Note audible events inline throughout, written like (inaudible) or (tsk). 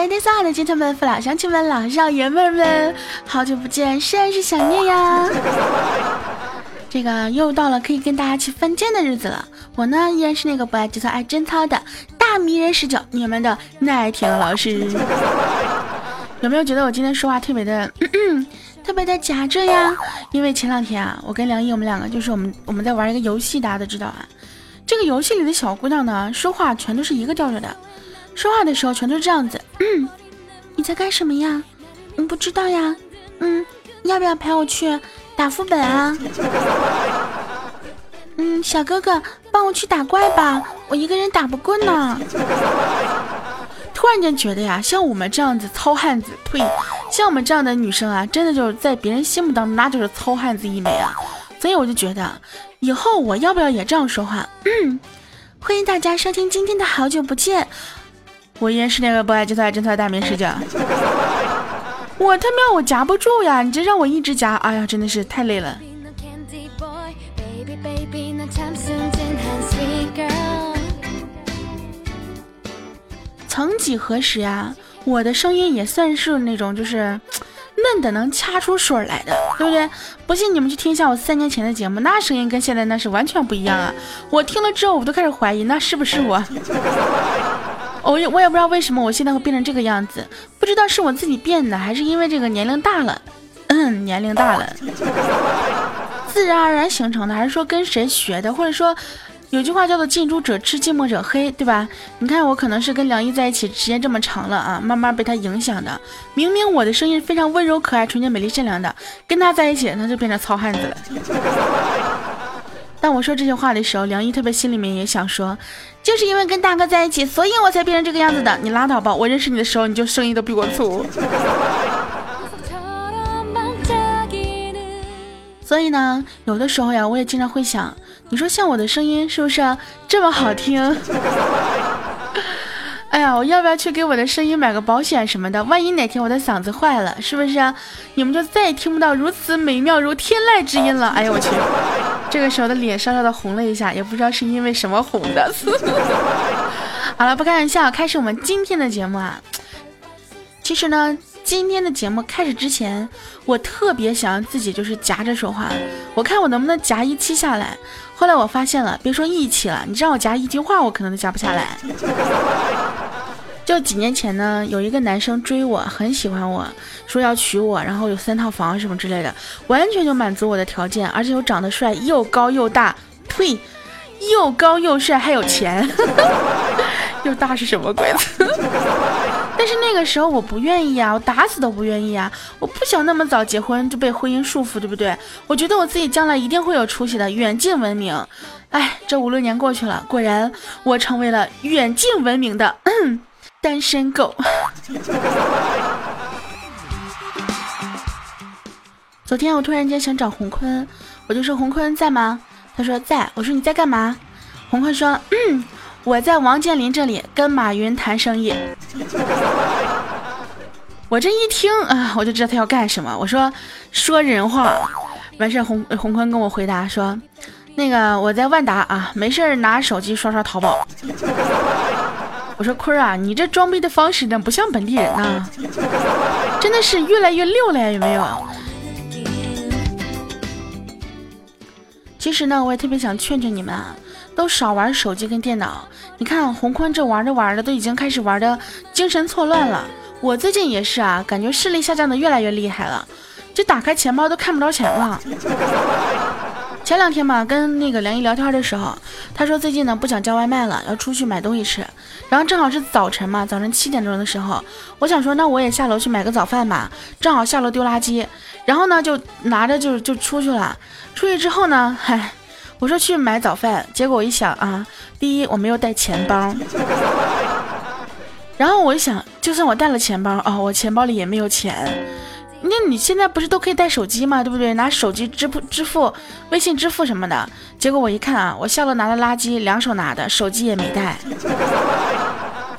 ladies and gentlemen，父老乡亲们、老少爷们们，好久不见，甚是想念呀！这个又到了可以跟大家去犯贱的日子了。我呢，依然是那个不爱节操、爱贞操的大迷人十九，你们的耐听老师。有没有觉得我今天说话特别的、(clears throat) 特别的夹着呀？因为前两天啊，我跟梁毅我们两个就是我们我们在玩一个游戏，大家都知道啊。这个游戏里的小姑娘呢，说话全都是一个调调的。说话的时候全都是这样子，嗯，你在干什么呀？嗯，不知道呀。嗯，要不要陪我去打副本啊？嗯，小哥哥，帮我去打怪吧，我一个人打不过呢。突然间觉得呀，像我们这样子糙汉子，呸，像我们这样的女生啊，真的就是在别人心目当中那就是糙汉子一枚啊。所以我就觉得，以后我要不要也这样说话？嗯，欢迎大家收听今天的好久不见。我依然是那个不爱节操、爱贞操的大名师姐。(laughs) 我他喵，我夹不住呀！你这让我一直夹，哎呀，真的是太累了。曾几何时呀，我的声音也算是那种就是嫩的能掐出水来的，对不对？不信你们去听一下我三年前的节目，那声音跟现在那是完全不一样啊！我听了之后，我都开始怀疑，那是不是我？我也我也不知道为什么我现在会变成这个样子，不知道是我自己变的，还是因为这个年龄大了，嗯，年龄大了，自然而然形成的，还是说跟谁学的，或者说有句话叫做近朱者赤，近墨者黑，对吧？你看我可能是跟梁一在一起时间这么长了啊，慢慢被他影响的。明明我的声音非常温柔可爱、纯洁美丽善良的，跟他在一起，那就变成糙汉子了。当我说这些话的时候，梁一特别心里面也想说，就是因为跟大哥在一起，所以我才变成这个样子的。你拉倒吧，我认识你的时候，你就声音都比我粗。所以呢，有的时候呀，我也经常会想，你说像我的声音是不是这么好听？哎呀，我要不要去给我的声音买个保险什么的？万一哪天我的嗓子坏了，是不是你们就再也听不到如此美妙如天籁之音了？(laughs) 哎呀，我去！这个时候的脸稍稍的红了一下，也不知道是因为什么红的。(laughs) 好了，不开玩笑，开始我们今天的节目啊。其实呢，今天的节目开始之前，我特别想让自己就是夹着说话，我看我能不能夹一期下来。后来我发现了，别说一期了，你让我夹一句话，我可能都夹不下来。就几年前呢，有一个男生追我，很喜欢我，说要娶我，然后有三套房什么之类的，完全就满足我的条件，而且又长得帅，又高又大，呸，又高又帅还有钱，(laughs) 又大是什么鬼？(laughs) 但是那个时候我不愿意啊，我打死都不愿意啊，我不想那么早结婚就被婚姻束缚，对不对？我觉得我自己将来一定会有出息的，远近闻名。哎，这五六年过去了，果然我成为了远近闻名的。(coughs) 单身狗。(laughs) 昨天我突然间想找洪坤，我就说洪坤在吗？他说在。我说你在干嘛？洪坤说嗯，(clears throat) 我在王健林这里跟马云谈生意。(laughs) 我这一听啊，我就知道他要干什么。我说说人话。完事洪洪坤跟我回答说，那个我在万达啊，没事拿手机刷刷淘宝。(laughs) 我说坤儿啊，你这装逼的方式呢，不像本地人呐，真的是越来越溜了，有没有？其实呢，我也特别想劝劝你们啊，都少玩手机跟电脑。你看洪坤这玩着玩着，都已经开始玩的精神错乱了。我最近也是啊，感觉视力下降的越来越厉害了，就打开钱包都看不着钱了。前两天嘛，跟那个梁毅聊天的时候，他说最近呢不想叫外卖了，要出去买东西吃。然后正好是早晨嘛，早晨七点钟的时候，我想说那我也下楼去买个早饭吧。正好下楼丢垃圾，然后呢就拿着就就出去了。出去之后呢，嗨，我说去买早饭，结果我一想啊，第一我没有带钱包，然后我一想，就算我带了钱包啊，我钱包里也没有钱。那你现在不是都可以带手机吗？对不对？拿手机支付支付，微信支付什么的。结果我一看啊，我下楼拿了垃圾，两手拿的，手机也没带。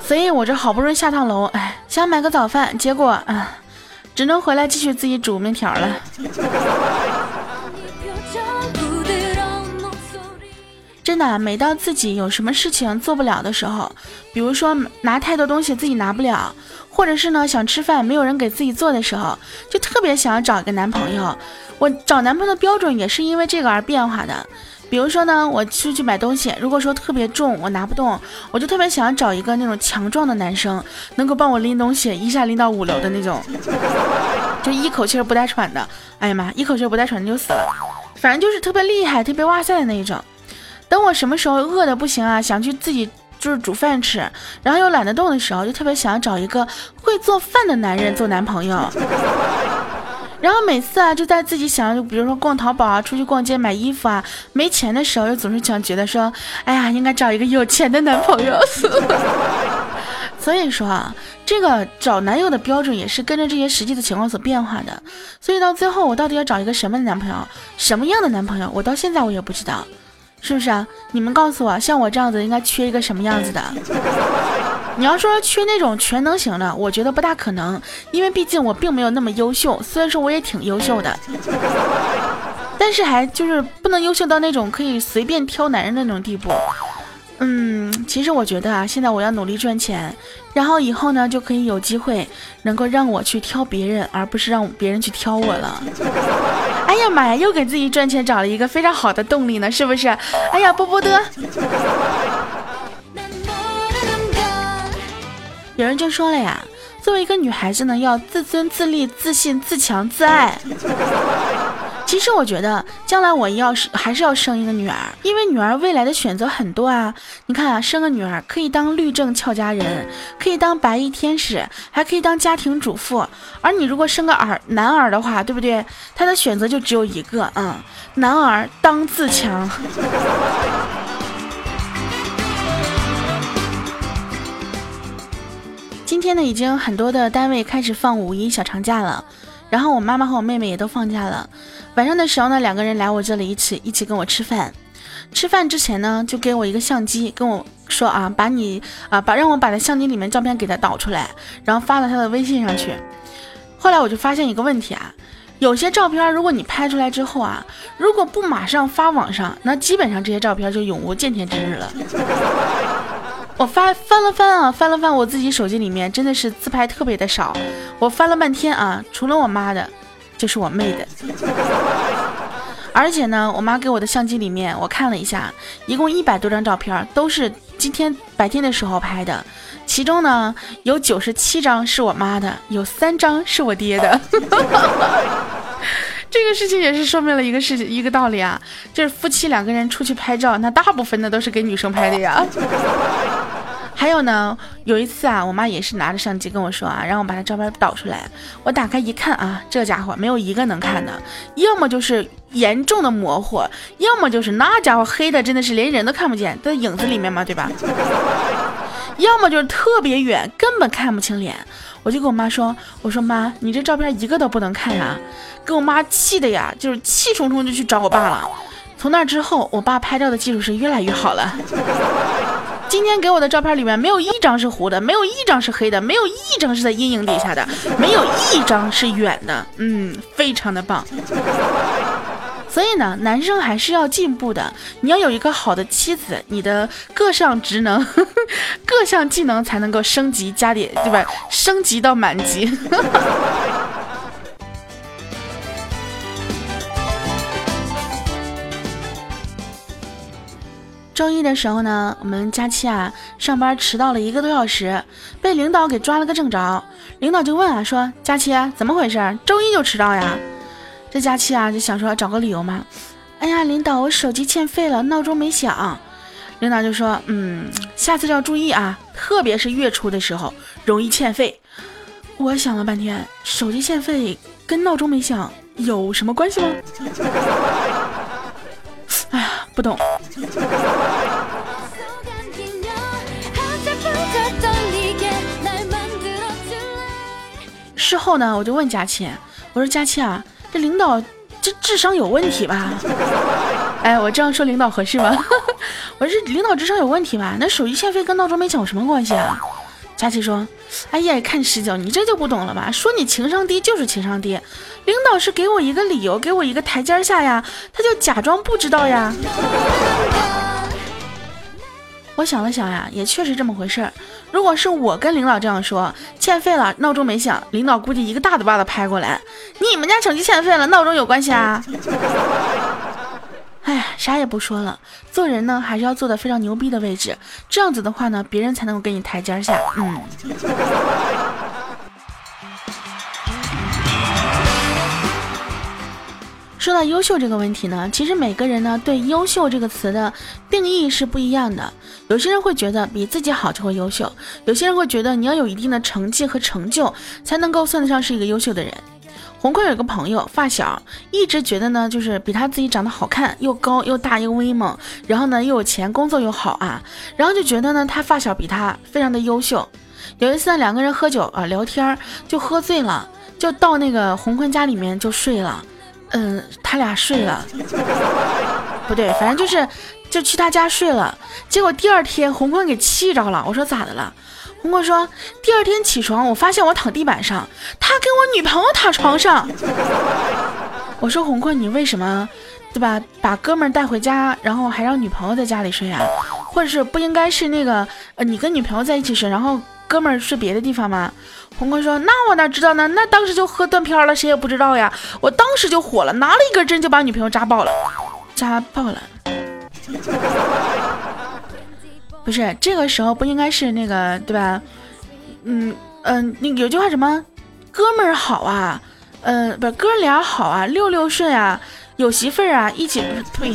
所以我这好不容易下趟楼，哎，想买个早饭，结果啊，只能回来继续自己煮面条了。真的，每到自己有什么事情做不了的时候，比如说拿太多东西自己拿不了，或者是呢想吃饭没有人给自己做的时候，就特别想要找一个男朋友。我找男朋友的标准也是因为这个而变化的。比如说呢，我出去买东西，如果说特别重，我拿不动，我就特别想找一个那种强壮的男生，能够帮我拎东西，一下拎到五楼的那种，就一口气不带喘的。哎呀妈，一口气不带喘的就死了。反正就是特别厉害、特别哇塞的那一种。等我什么时候饿的不行啊，想去自己就是煮饭吃，然后又懒得动的时候，就特别想要找一个会做饭的男人做男朋友。(laughs) 然后每次啊，就在自己想要，就比如说逛淘宝啊，出去逛街买衣服啊，没钱的时候，又总是想觉得说，哎呀，应该找一个有钱的男朋友。(laughs) 所以说啊，这个找男友的标准也是跟着这些实际的情况所变化的。所以到最后，我到底要找一个什么男朋友，什么样的男朋友，我到现在我也不知道，是不是啊？你们告诉我，像我这样子应该缺一个什么样子的？(laughs) 你要说缺那种全能型的，我觉得不大可能，因为毕竟我并没有那么优秀。虽然说我也挺优秀的，(laughs) 但是还就是不能优秀到那种可以随便挑男人的那种地步。嗯，其实我觉得啊，现在我要努力赚钱，然后以后呢就可以有机会能够让我去挑别人，而不是让别人去挑我了。哎呀妈呀，又给自己赚钱找了一个非常好的动力呢，是不是？哎呀，波波的。(laughs) 有人就说了呀，作为一个女孩子呢，要自尊自立、自信、自强、自爱。其实我觉得，将来我要是还是要生一个女儿，因为女儿未来的选择很多啊。你看啊，生个女儿可以当律政俏佳人，可以当白衣天使，还可以当家庭主妇。而你如果生个儿男儿的话，对不对？他的选择就只有一个，嗯，男儿当自强。今天呢，已经很多的单位开始放五一小长假了，然后我妈妈和我妹妹也都放假了。晚上的时候呢，两个人来我这里一起一起跟我吃饭。吃饭之前呢，就给我一个相机，跟我说啊，把你啊把让我把他相机里面照片给他导出来，然后发到他的微信上去。后来我就发现一个问题啊，有些照片如果你拍出来之后啊，如果不马上发网上，那基本上这些照片就永无见天之日了。我翻翻了翻啊，翻了翻我自己手机里面，真的是自拍特别的少。我翻了半天啊，除了我妈的，就是我妹的。而且呢，我妈给我的相机里面，我看了一下，一共一百多张照片，都是今天白天的时候拍的。其中呢，有九十七张是我妈的，有三张是我爹的。(laughs) 这个事情也是说明了一个事情，一个道理啊，就是夫妻两个人出去拍照，那大部分的都是给女生拍的呀。还有呢，有一次啊，我妈也是拿着相机跟我说啊，让我把她照片导出来。我打开一看啊，这家伙没有一个能看的，要么就是严重的模糊，要么就是 (laughs) 那家伙黑的真的是连人都看不见，在影子里面嘛，对吧？(laughs) 要么就是特别远，根本看不清脸。我就跟我妈说，我说妈，你这照片一个都不能看呀，给我妈气的呀，就是气冲冲就去找我爸了。从那之后，我爸拍照的技术是越来越好了。今天给我的照片里面没有一张是糊的，没有一张是黑的，没有一张是在阴影底下的，没有一张是远的，嗯，非常的棒。所以呢，男生还是要进步的，你要有一个好的妻子，你的各项职能、(laughs) 各项技能才能够升级加点，对吧？升级到满级。周一的时候呢，我们佳期啊上班迟到了一个多小时，被领导给抓了个正着。领导就问啊说：“佳期怎么回事？周一就迟到呀？”这佳期啊就想说找个理由嘛。哎呀，领导，我手机欠费了，闹钟没响。领导就说：“嗯，下次要注意啊，特别是月初的时候容易欠费。”我想了半天，手机欠费跟闹钟没响有什么关系吗？不懂。事后呢，我就问佳琪，我说佳琪啊，这领导这智商有问题吧？(laughs) 哎，我这样说领导合适吗？(laughs) 我说领导智商有问题吧？那手机欠费跟闹钟没响有什么关系啊？佳琪说，哎呀，看十九，你这就不懂了吧？说你情商低就是情商低，领导是给我一个理由，给我一个台阶下呀，他就假装不知道呀。我想了想呀，也确实这么回事儿。如果是我跟领导这样说，欠费了，闹钟没响，领导估计一个大嘴巴子拍过来。你们家手机欠费了，闹钟有关系啊？哎，啥也不说了，做人呢还是要坐的非常牛逼的位置，这样子的话呢，别人才能够给你台阶下。嗯。说到优秀这个问题呢，其实每个人呢对优秀这个词的定义是不一样的。有些人会觉得比自己好就会优秀，有些人会觉得你要有一定的成绩和成就才能够算得上是一个优秀的人。红坤有个朋友发小，一直觉得呢就是比他自己长得好看，又高又大又威猛，然后呢又有钱，工作又好啊，然后就觉得呢他发小比他非常的优秀。有一次呢两个人喝酒啊聊天，就喝醉了，就到那个红坤家里面就睡了。嗯，他俩睡了，不对，反正就是，就去他家睡了。结果第二天，红坤给气着了。我说咋的了？红坤说，第二天起床，我发现我躺地板上，他跟我女朋友躺床上。我说红坤，你为什么，对吧？把哥们带回家，然后还让女朋友在家里睡啊？或者是不应该是那个，呃，你跟女朋友在一起睡，然后哥们儿睡别的地方吗？红坤说：“那我哪知道呢？那当时就喝断片了，谁也不知道呀。我当时就火了，拿了一根针就把女朋友扎爆了，扎爆了。(laughs) 不是这个时候不应该是那个对吧？嗯嗯，那有句话什么？哥们儿好啊，嗯，不是哥俩好啊，六六顺啊，有媳妇儿啊，一起呸，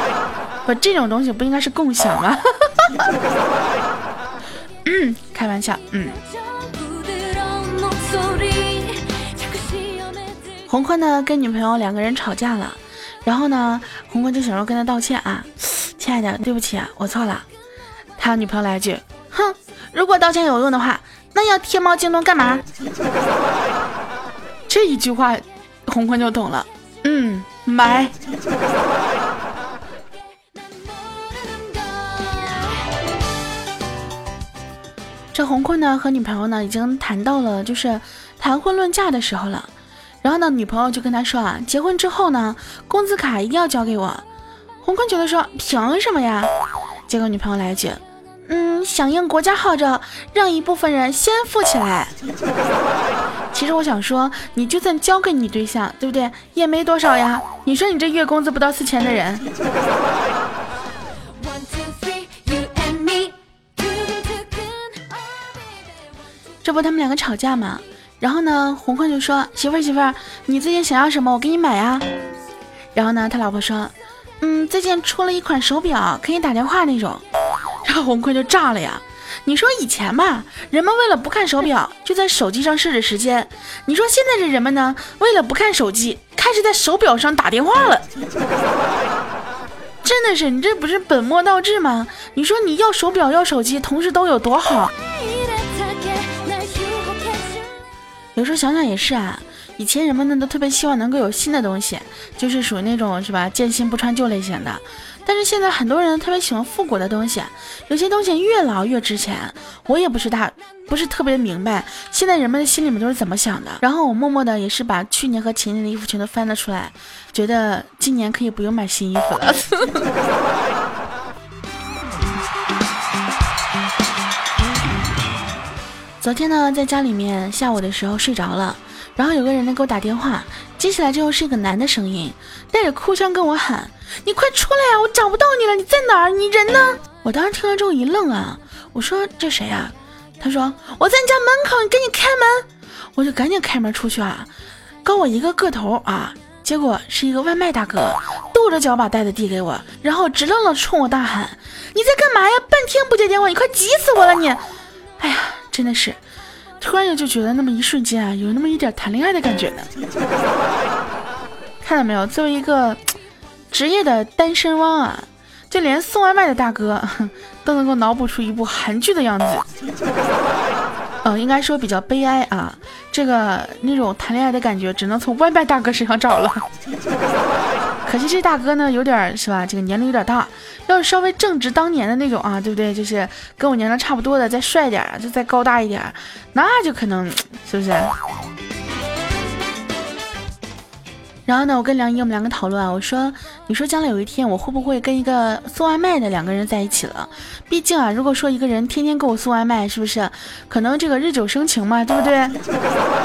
(laughs) 不这种东西不应该是共享吗？(laughs) 嗯，开玩笑，嗯。”红坤呢跟女朋友两个人吵架了，然后呢红坤就想要跟他道歉啊，(sniffs) 亲爱的，对不起啊，我错了。他女朋友来一句，哼，如果道歉有用的话，那要天猫京东干嘛？(laughs) 这一句话，红坤就懂了，嗯，买。这红坤呢和女朋友呢已经谈到了就是谈婚论嫁的时候了。然后呢，女朋友就跟他说啊，结婚之后呢，工资卡一定要交给我。红坤觉得说，凭什么呀？结果女朋友来一句，嗯，响应国家号召，让一部分人先富起来。其实我想说，你就算交给你对象，对不对？也没多少呀。你说你这月工资不到四千的人，这不他们两个吵架嘛？然后呢，红坤就说：“媳妇儿，媳妇儿，你最近想要什么，我给你买呀。”然后呢，他老婆说：“嗯，最近出了一款手表，可以打电话那种。”然后红坤就炸了呀！你说以前吧，人们为了不看手表，就在手机上设置时间。你说现在这人们呢，为了不看手机，开始在手表上打电话了。真的是，你这不是本末倒置吗？你说你要手表要手机，同时都有多好？有时候想想也是啊，以前人们呢都特别希望能够有新的东西，就是属于那种是吧，见新不穿旧类型的。但是现在很多人特别喜欢复古的东西，有些东西越老越值钱。我也不是大，不是特别明白现在人们的心里面都是怎么想的。然后我默默的也是把去年和前年的衣服全都翻了出来，觉得今年可以不用买新衣服了。(laughs) 昨天呢，在家里面下午的时候睡着了，然后有个人呢给我打电话，接起来之后是一个男的声音，带着哭腔跟我喊：“你快出来呀，我找不到你了，你在哪儿？你人呢？”我当时听了之后一愣啊，我说：“这谁呀？”他说：“我在你家门口，你赶紧开门。”我就赶紧开门出去啊，高我一个个头啊，结果是一个外卖大哥，跺着脚把袋子递给我，然后直愣愣冲我大喊：“你在干嘛呀？半天不接电话，你快急死我了你！”哎呀。真的是，突然间就觉得那么一瞬间啊，有那么一点谈恋爱的感觉呢。看到没有，作为一个 (tsk) 职业的单身汪啊，就连送外卖的大哥 (laughs) 都能够脑补出一部韩剧的样子。嗯，应该说比较悲哀啊，这个那种谈恋爱的感觉只能从外卖大哥身上找了。(laughs) 可惜这大哥呢，有点是吧？这个年龄有点大，要是稍微正值当年的那种啊，对不对？就是跟我年龄差不多的，再帅点，就再高大一点，那就可能是不是？然后呢，我跟梁姨我们两个讨论啊，我说，你说将来有一天我会不会跟一个送外卖的两个人在一起了？毕竟啊，如果说一个人天天给我送外卖，是不是可能这个日久生情嘛，对不对？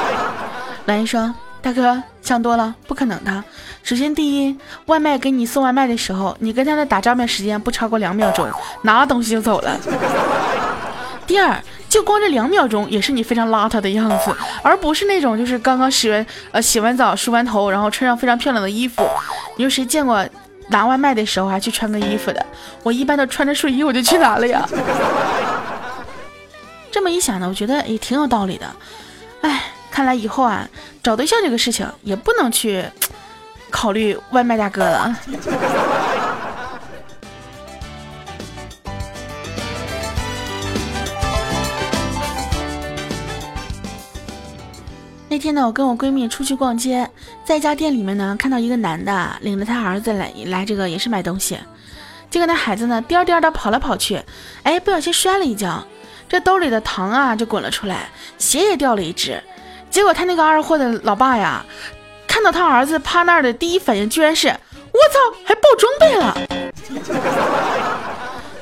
(laughs) 梁姨说，大哥想多了，不可能的。首先第一，外卖给你送外卖的时候，你跟他的打照面时间不超过两秒钟，拿了东西就走了。第二。就光这两秒钟，也是你非常邋遢的样子，而不是那种就是刚刚洗完呃洗完澡梳完头，然后穿上非常漂亮的衣服。你说谁见过拿外卖的时候还去穿个衣服的？我一般都穿着睡衣我就去拿了呀。这么一想呢，我觉得也挺有道理的。哎，看来以后啊找对象这个事情也不能去考虑外卖大哥了。那天呢，我跟我闺蜜出去逛街，在一家店里面呢，看到一个男的领着他儿子来来这个也是买东西，结果那孩子呢颠颠的跑来跑去，哎，不小心摔了一跤，这兜里的糖啊就滚了出来，鞋也掉了一只。结果他那个二货的老爸呀，看到他儿子趴那儿的第一反应居然是我操，还爆装备了！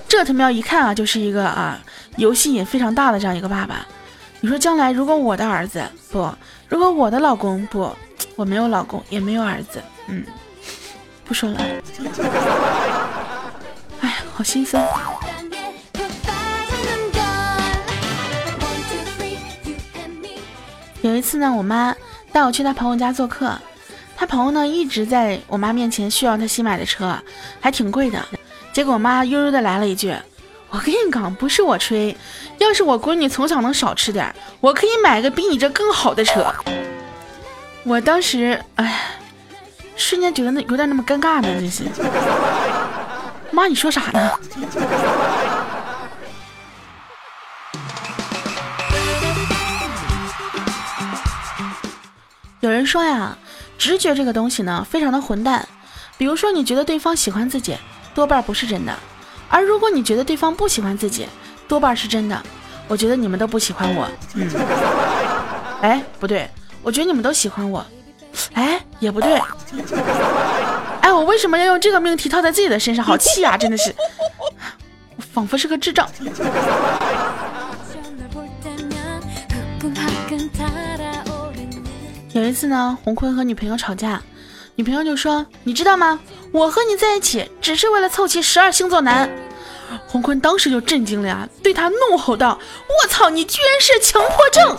这他喵一看啊，就是一个啊游戏瘾非常大的这样一个爸爸。你说将来如果我的儿子不，如果我的老公不，我没有老公也没有儿子，嗯，不说了。哎，好心酸。有一次呢，我妈带我去她朋友家做客，她朋友呢一直在我妈面前炫耀她新买的车，还挺贵的。结果我妈悠悠的来了一句。我跟你讲，不是我吹，要是我闺女从小能少吃点，我可以买个比你这更好的车。我当时，哎，瞬间觉得那有点那么尴尬呢，这是。妈，你说啥呢？有人说呀，直觉这个东西呢，非常的混蛋。比如说，你觉得对方喜欢自己，多半不是真的。而如果你觉得对方不喜欢自己，多半是真的。我觉得你们都不喜欢我。嗯，哎，不对，我觉得你们都喜欢我。哎，也不对。哎，我为什么要用这个命题套在自己的身上？好气啊！(laughs) 真的是，我仿佛是个智障。(laughs) 有一次呢，洪坤和女朋友吵架。女朋友就说：“你知道吗？我和你在一起只是为了凑齐十二星座男。”洪坤当时就震惊了呀，对他怒吼道：“我操，你居然是强迫症！”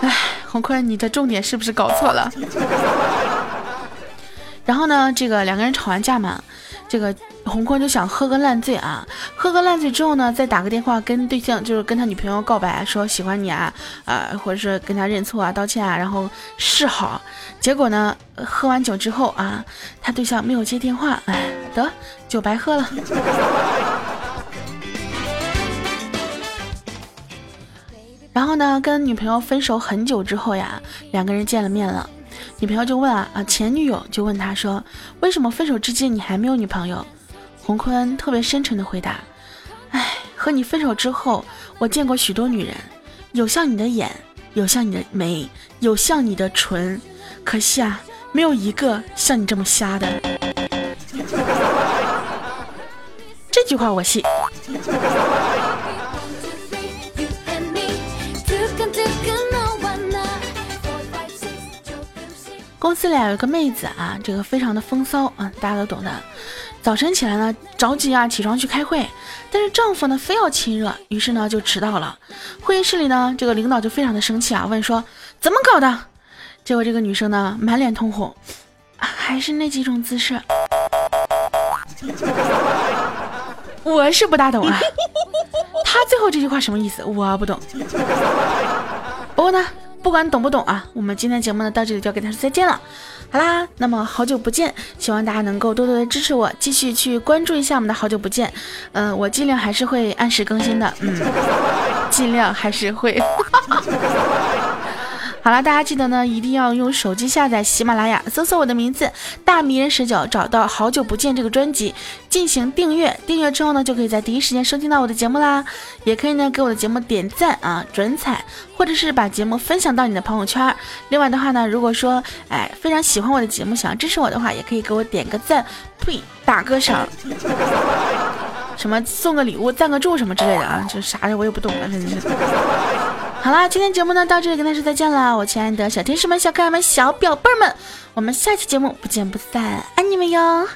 哎，洪坤，你的重点是不是搞错了？然后呢，这个两个人吵完架嘛。这个洪坤就想喝个烂醉啊，喝个烂醉之后呢，再打个电话跟对象，就是跟他女朋友告白，说喜欢你啊，呃，或者是跟他认错啊、道歉啊，然后示好。结果呢，喝完酒之后啊，他对象没有接电话，哎，得酒白喝了。(laughs) 然后呢，跟女朋友分手很久之后呀，两个人见了面了。女朋友就问啊啊，前女友就问他说，为什么分手至今你还没有女朋友？洪坤特别深沉的回答，哎，和你分手之后，我见过许多女人，有像你的眼，有像你的眉，有像你的唇，可惜啊，没有一个像你这么瞎的。(laughs) 这句话我信。公司里有一个妹子啊，这个非常的风骚啊，大家都懂的。早晨起来呢，着急啊，起床去开会，但是丈夫呢非要亲热，于是呢就迟到了。会议室里呢，这个领导就非常的生气啊，问说怎么搞的？结果这个女生呢满脸通红，还是那几种姿势。(laughs) 我是不大懂啊，他最后这句话什么意思？我不懂。不过呢。不管懂不懂啊，我们今天节目呢到这里就要跟大家说再见了。好啦，那么好久不见，希望大家能够多多的支持我，继续去关注一下我们的好久不见。嗯，我尽量还是会按时更新的，嗯，尽量还是会。(laughs) 好了，大家记得呢，一定要用手机下载喜马拉雅，搜索我的名字大迷人十九，找到好久不见这个专辑进行订阅。订阅之后呢，就可以在第一时间收听到我的节目啦。也可以呢，给我的节目点赞啊，转采，或者是把节目分享到你的朋友圈。另外的话呢，如果说哎非常喜欢我的节目，想要支持我的话，也可以给我点个赞，呸，打个赏，(laughs) 什么送个礼物、赞个助什么之类的啊，这啥的我也不懂了，真的是。好啦，今天节目呢到这里跟大家说再见了，我亲爱的小天使们、小可爱们、小表贝们，我们下期节目不见不散，爱你们哟。